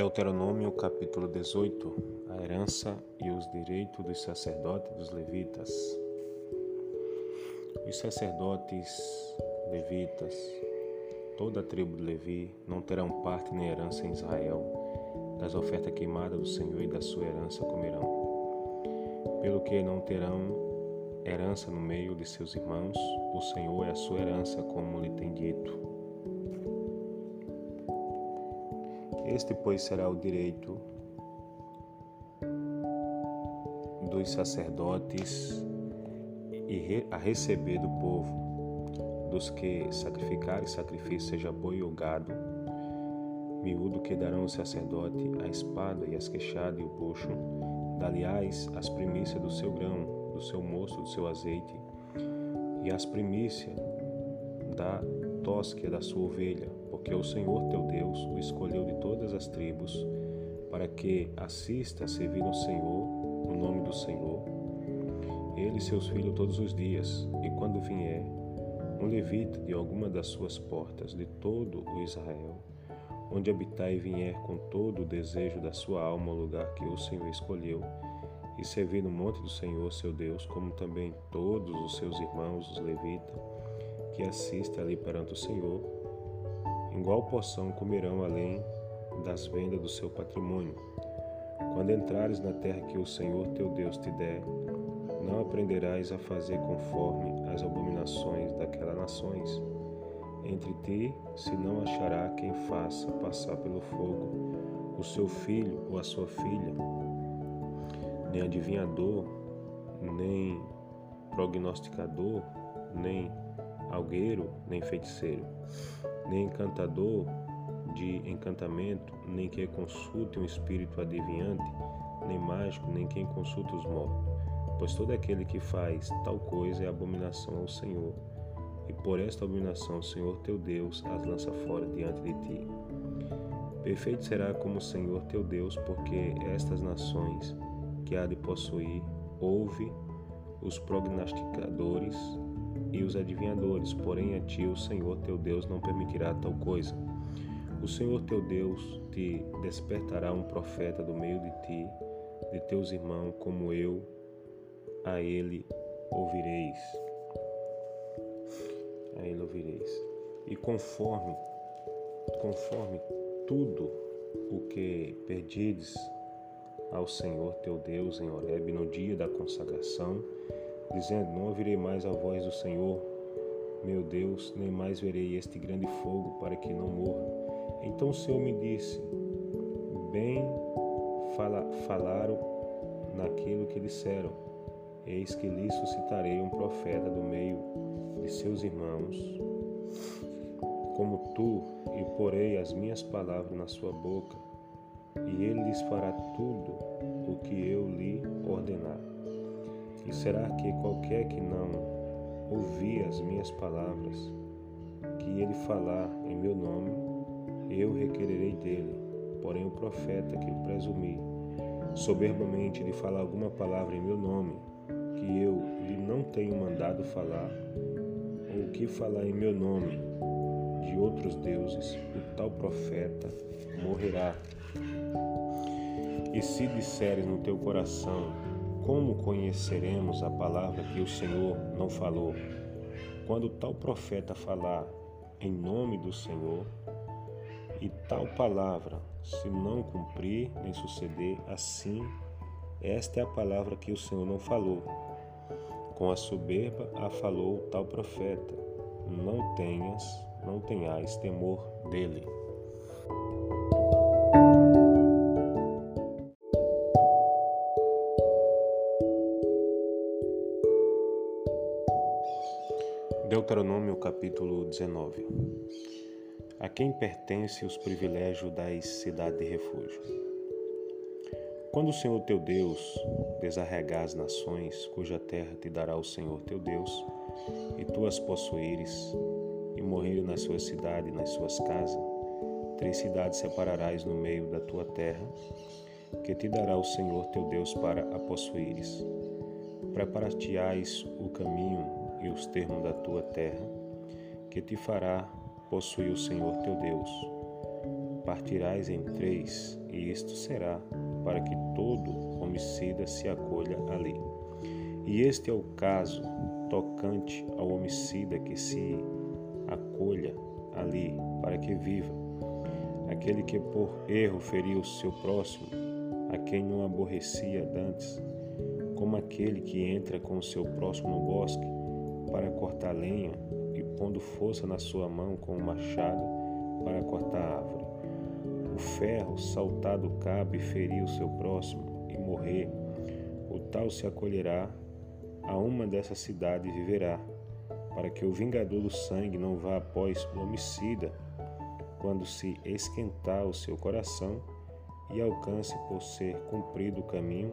Deuteronômio capítulo 18 A herança e os direitos dos sacerdotes e dos levitas. Os sacerdotes levitas, toda a tribo de Levi, não terão parte nem herança em Israel, das ofertas queimadas do Senhor e da sua herança comerão. Pelo que não terão herança no meio de seus irmãos, o Senhor é a sua herança, como lhe tem dito. Este, pois, será o direito dos sacerdotes a receber do povo, dos que sacrificarem sacrifício, seja boi ou gado, miúdo que darão o sacerdote a espada e as queixadas e o bucho, daliás as primícias do seu grão, do seu moço, do seu azeite, e as primícias da tosquia da sua ovelha, porque o Senhor teu Deus o escolheu de todas as tribos, para que assista a servir ao Senhor, no nome do Senhor, ele e seus filhos todos os dias, e quando vier um levita de alguma das suas portas de todo o Israel, onde habitar e vier com todo o desejo da sua alma ao lugar que o Senhor escolheu, e servir no monte do Senhor seu Deus, como também todos os seus irmãos, os levitas, que assistem ali perante o Senhor, igual porção comerão além das vendas do seu patrimônio. Quando entrares na terra que o Senhor teu Deus te der, não aprenderás a fazer conforme as abominações daquelas nações. Entre ti se não achará quem faça passar pelo fogo o seu filho ou a sua filha, nem adivinhador, nem prognosticador, nem algueiro, nem feiticeiro, nem encantador de encantamento, nem quem consulte um espírito adivinhante, nem mágico, nem quem consulta os mortos. Pois todo aquele que faz tal coisa é abominação ao Senhor. E por esta abominação o Senhor teu Deus as lança fora diante de ti. Perfeito será como o Senhor teu Deus, porque estas nações que há de possuir, ouve os prognosticadores e os adivinhadores, porém a ti o Senhor teu Deus não permitirá tal coisa. O Senhor teu Deus te despertará um profeta do meio de ti, de teus irmãos, como eu, a ele ouvireis. A ele ouvireis. E conforme, conforme tudo o que perdides ao Senhor teu Deus em Horeb no dia da consagração, dizendo: Não ouvirei mais a voz do Senhor, meu Deus, nem mais verei este grande fogo para que não morra. Então o Senhor me disse: Bem fala, falaram naquilo que disseram. Eis que lhe suscitarei um profeta do meio de seus irmãos, como tu, e porei as minhas palavras na sua boca, e ele lhes fará tudo o que eu lhe ordenar. E será que qualquer que não ouvir as minhas palavras, que ele falar em meu nome, eu requererei dele. Porém, o profeta que presumir soberbamente de falar alguma palavra em meu nome, que eu lhe não tenho mandado falar, ou que falar em meu nome de outros deuses, o tal profeta morrerá. E se disseres no teu coração, como conheceremos a palavra que o Senhor não falou? Quando tal profeta falar em nome do Senhor, e tal palavra, se não cumprir nem suceder, assim, esta é a palavra que o Senhor não falou. Com a soberba a falou tal profeta: Não tenhas, não tenhais temor dele. Deuteronômio capítulo 19 A quem pertence os privilégios das cidades de refúgio? Quando o Senhor teu Deus desarregar as nações, cuja terra te dará o Senhor teu Deus, e tu as possuíres, e morrer nas suas cidades e nas suas casas, três cidades separarás no meio da tua terra, que te dará o Senhor teu Deus para a possuíres. Preparar-te-ás o caminho e os termos da tua terra, que te fará possuir o Senhor teu Deus. Partirás em três e isto será para que todo homicida se acolha ali. E este é o caso tocante ao homicida que se acolha ali para que viva. Aquele que por erro feriu o seu próximo, a quem não aborrecia dantes, como aquele que entra com o seu próximo no bosque para cortar lenha e pondo força na sua mão com o machado para cortar a árvore. O ferro saltar do cabo e ferir o seu próximo e morrer, o tal se acolherá a uma dessas cidades e viverá, para que o vingador do sangue não vá após o homicida quando se esquentar o seu coração e alcance por ser cumprido o caminho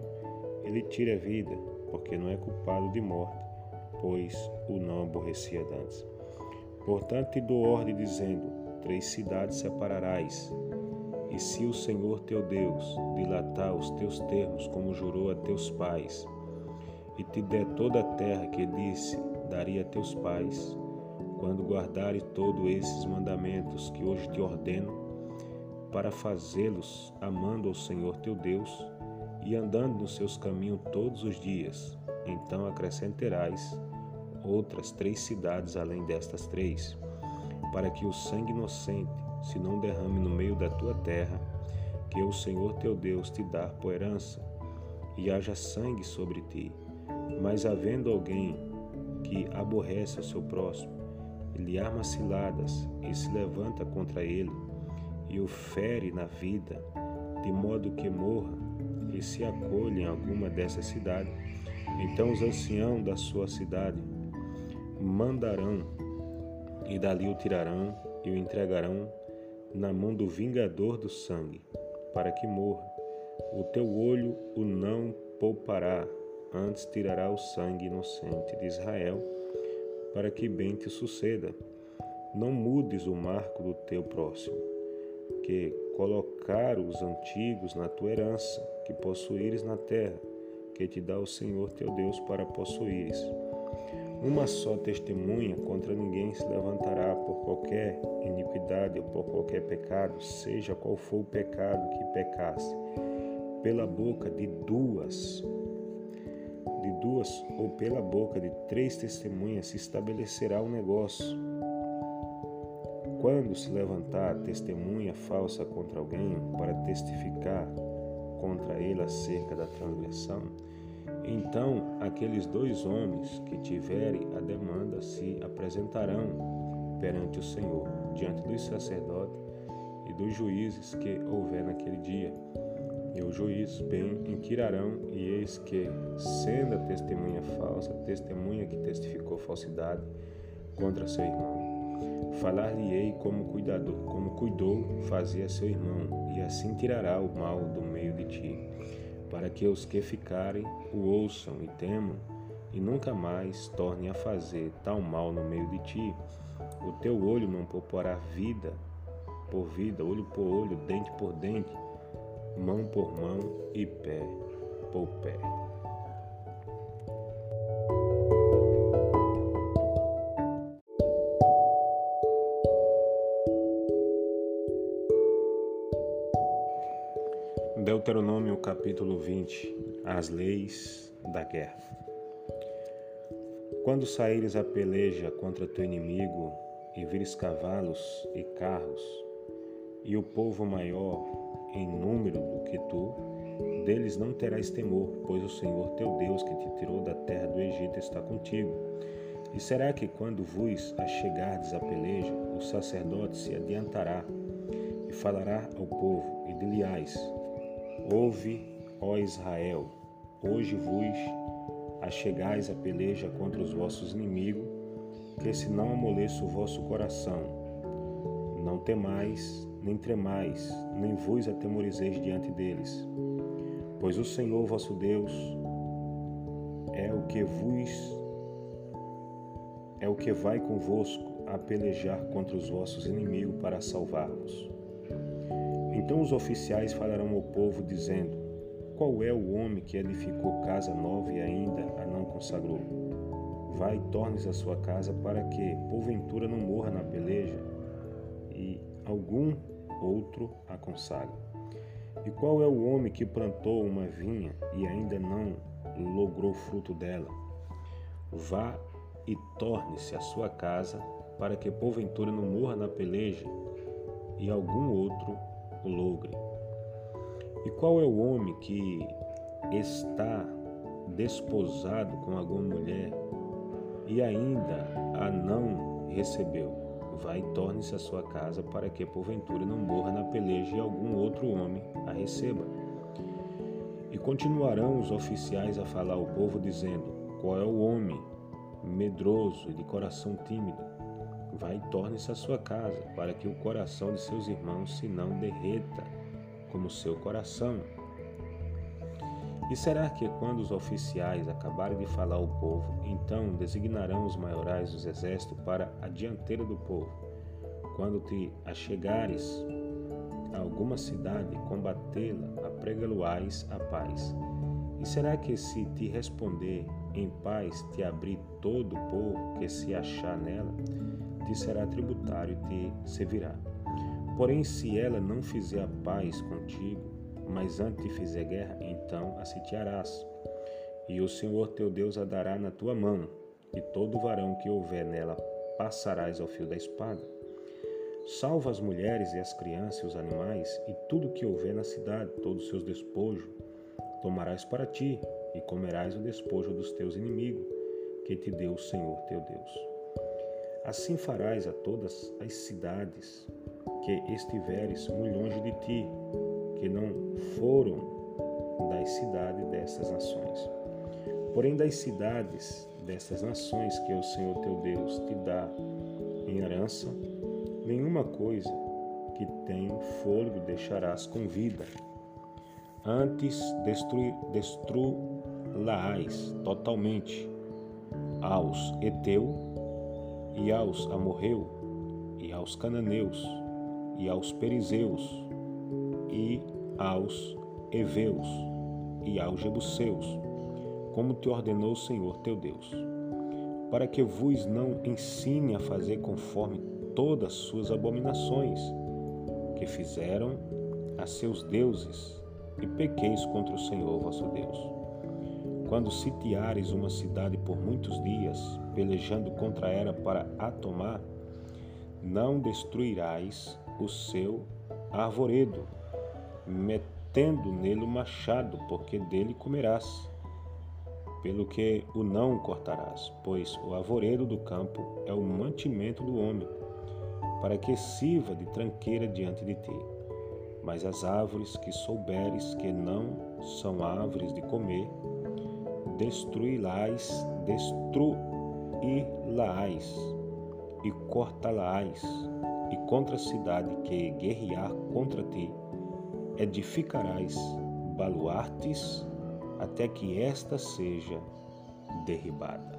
ele tira a vida, porque não é culpado de morte, pois o não aborrecia dantes. Portanto, te dou ordem dizendo: três cidades separarás. E se o Senhor teu Deus dilatar os teus termos, como jurou a teus pais, e te der toda a terra que disse daria a teus pais, quando guardares todos esses mandamentos que hoje te ordeno, para fazê-los amando ao Senhor teu Deus, e andando nos seus caminhos todos os dias, então acrescentarás outras três cidades além destas três, para que o sangue inocente se não derrame no meio da tua terra, que o Senhor teu Deus te dá por herança, e haja sangue sobre ti. Mas havendo alguém que aborrece o seu próximo, ele arma ciladas e se levanta contra ele, e o fere na vida, de modo que morra, e se acolhe em alguma dessas cidades, então os anciãos da sua cidade mandarão e dali o tirarão e o entregarão na mão do vingador do sangue, para que morra. O teu olho o não poupará, antes tirará o sangue inocente de Israel, para que bem te suceda. Não mudes o marco do teu próximo, que colocar os antigos na tua herança, que possuíres na terra, que te dá o Senhor teu Deus para possuíres. Uma só testemunha contra ninguém se levantará por qualquer iniquidade ou por qualquer pecado, seja qual for o pecado que pecasse. Pela boca de duas, de duas ou pela boca de três testemunhas se estabelecerá o negócio quando se levantar testemunha falsa contra alguém para testificar contra ele acerca da transgressão, então aqueles dois homens que tiverem a demanda se apresentarão perante o Senhor, diante dos sacerdotes e dos juízes que houver naquele dia. E os juízes bem inquirarão, e eis que, sendo a testemunha falsa, testemunha que testificou falsidade contra seu irmão, Falar-lhe-ei como como cuidou fazia seu irmão, e assim tirará o mal do meio de ti, para que os que ficarem o ouçam e temam, e nunca mais tornem a fazer tal mal no meio de ti. O teu olho não poupará vida por vida, olho por olho, dente por dente, mão por mão e pé por pé. Deuteronômio capítulo 20 As leis da guerra. Quando saíres a peleja contra teu inimigo e vires cavalos e carros, e o povo maior em número do que tu, deles não terás temor, pois o Senhor teu Deus que te tirou da terra do Egito está contigo. E será que quando vos achegardes a peleja, o sacerdote se adiantará e falará ao povo, e diliais, Ouve, ó Israel, hoje vos achegais a peleja contra os vossos inimigos, que se não amoleça o vosso coração. Não temais, nem tremais, nem vos atemorizeis diante deles. Pois o Senhor vosso Deus é o que vos é o que vai convosco a pelejar contra os vossos inimigos para salvar-vos. Então os oficiais falarão ao povo, dizendo: Qual é o homem que edificou casa nova e ainda a não consagrou? Vai, tornes a sua casa para que, porventura, não morra na peleja e algum outro a consagre. E qual é o homem que plantou uma vinha e ainda não logrou fruto dela? Vá e torne-se à sua casa, para que porventura não morra na peleja e algum outro o logre. E qual é o homem que está desposado com alguma mulher e ainda a não recebeu? Vai e torne-se à sua casa, para que porventura não morra na peleja e algum outro homem a receba. E continuarão os oficiais a falar ao povo, dizendo: Qual é o homem medroso e de coração tímido? Vai e torne-se à sua casa, para que o coração de seus irmãos se não derreta como seu coração. E será que quando os oficiais acabarem de falar ao povo, então designarão os maiorais dos exércitos para a dianteira do povo? Quando te achegares a alguma cidade, combatê-la, apregá-lo-ás a paz. E será que se te responder em paz, te abrir todo o povo que se achar nela, te será tributário e te servirá. Porém, se ela não fizer a paz contigo, mas antes te fizer guerra, então a sitiarás. E o Senhor teu Deus a dará na tua mão, e todo varão que houver nela passarás ao fio da espada. Salva as mulheres e as crianças e os animais, e tudo que houver na cidade, todos os seus despojos, tomarás para ti, e comerás o despojo dos teus inimigos, que te deu o Senhor teu Deus. Assim farás a todas as cidades que estiveres muito longe de ti, que não foram das cidades destas nações. Porém, das cidades destas nações que o Senhor teu Deus te dá em herança, nenhuma coisa que tem fôlego deixarás com vida. Antes destruí-las totalmente aos Eteu e aos Amorreu e aos Cananeus e aos Perizeus e aos Eveus e aos Jebuseus, como te ordenou o Senhor teu Deus, para que vos não ensine a fazer conforme todas suas abominações que fizeram a seus deuses e pequeis contra o Senhor vosso Deus. Quando sitiares uma cidade por muitos dias, pelejando contra ela para a tomar, não destruirás o seu arvoredo, metendo nele o machado, porque dele comerás. Pelo que o não cortarás, pois o arvoredo do campo é o mantimento do homem, para que sirva de tranqueira diante de ti. Mas as árvores que souberes que não são árvores de comer, destruí-las, destruí-las e cortá-las e contra a cidade que guerrear contra ti, edificarás baluartes até que esta seja derribada.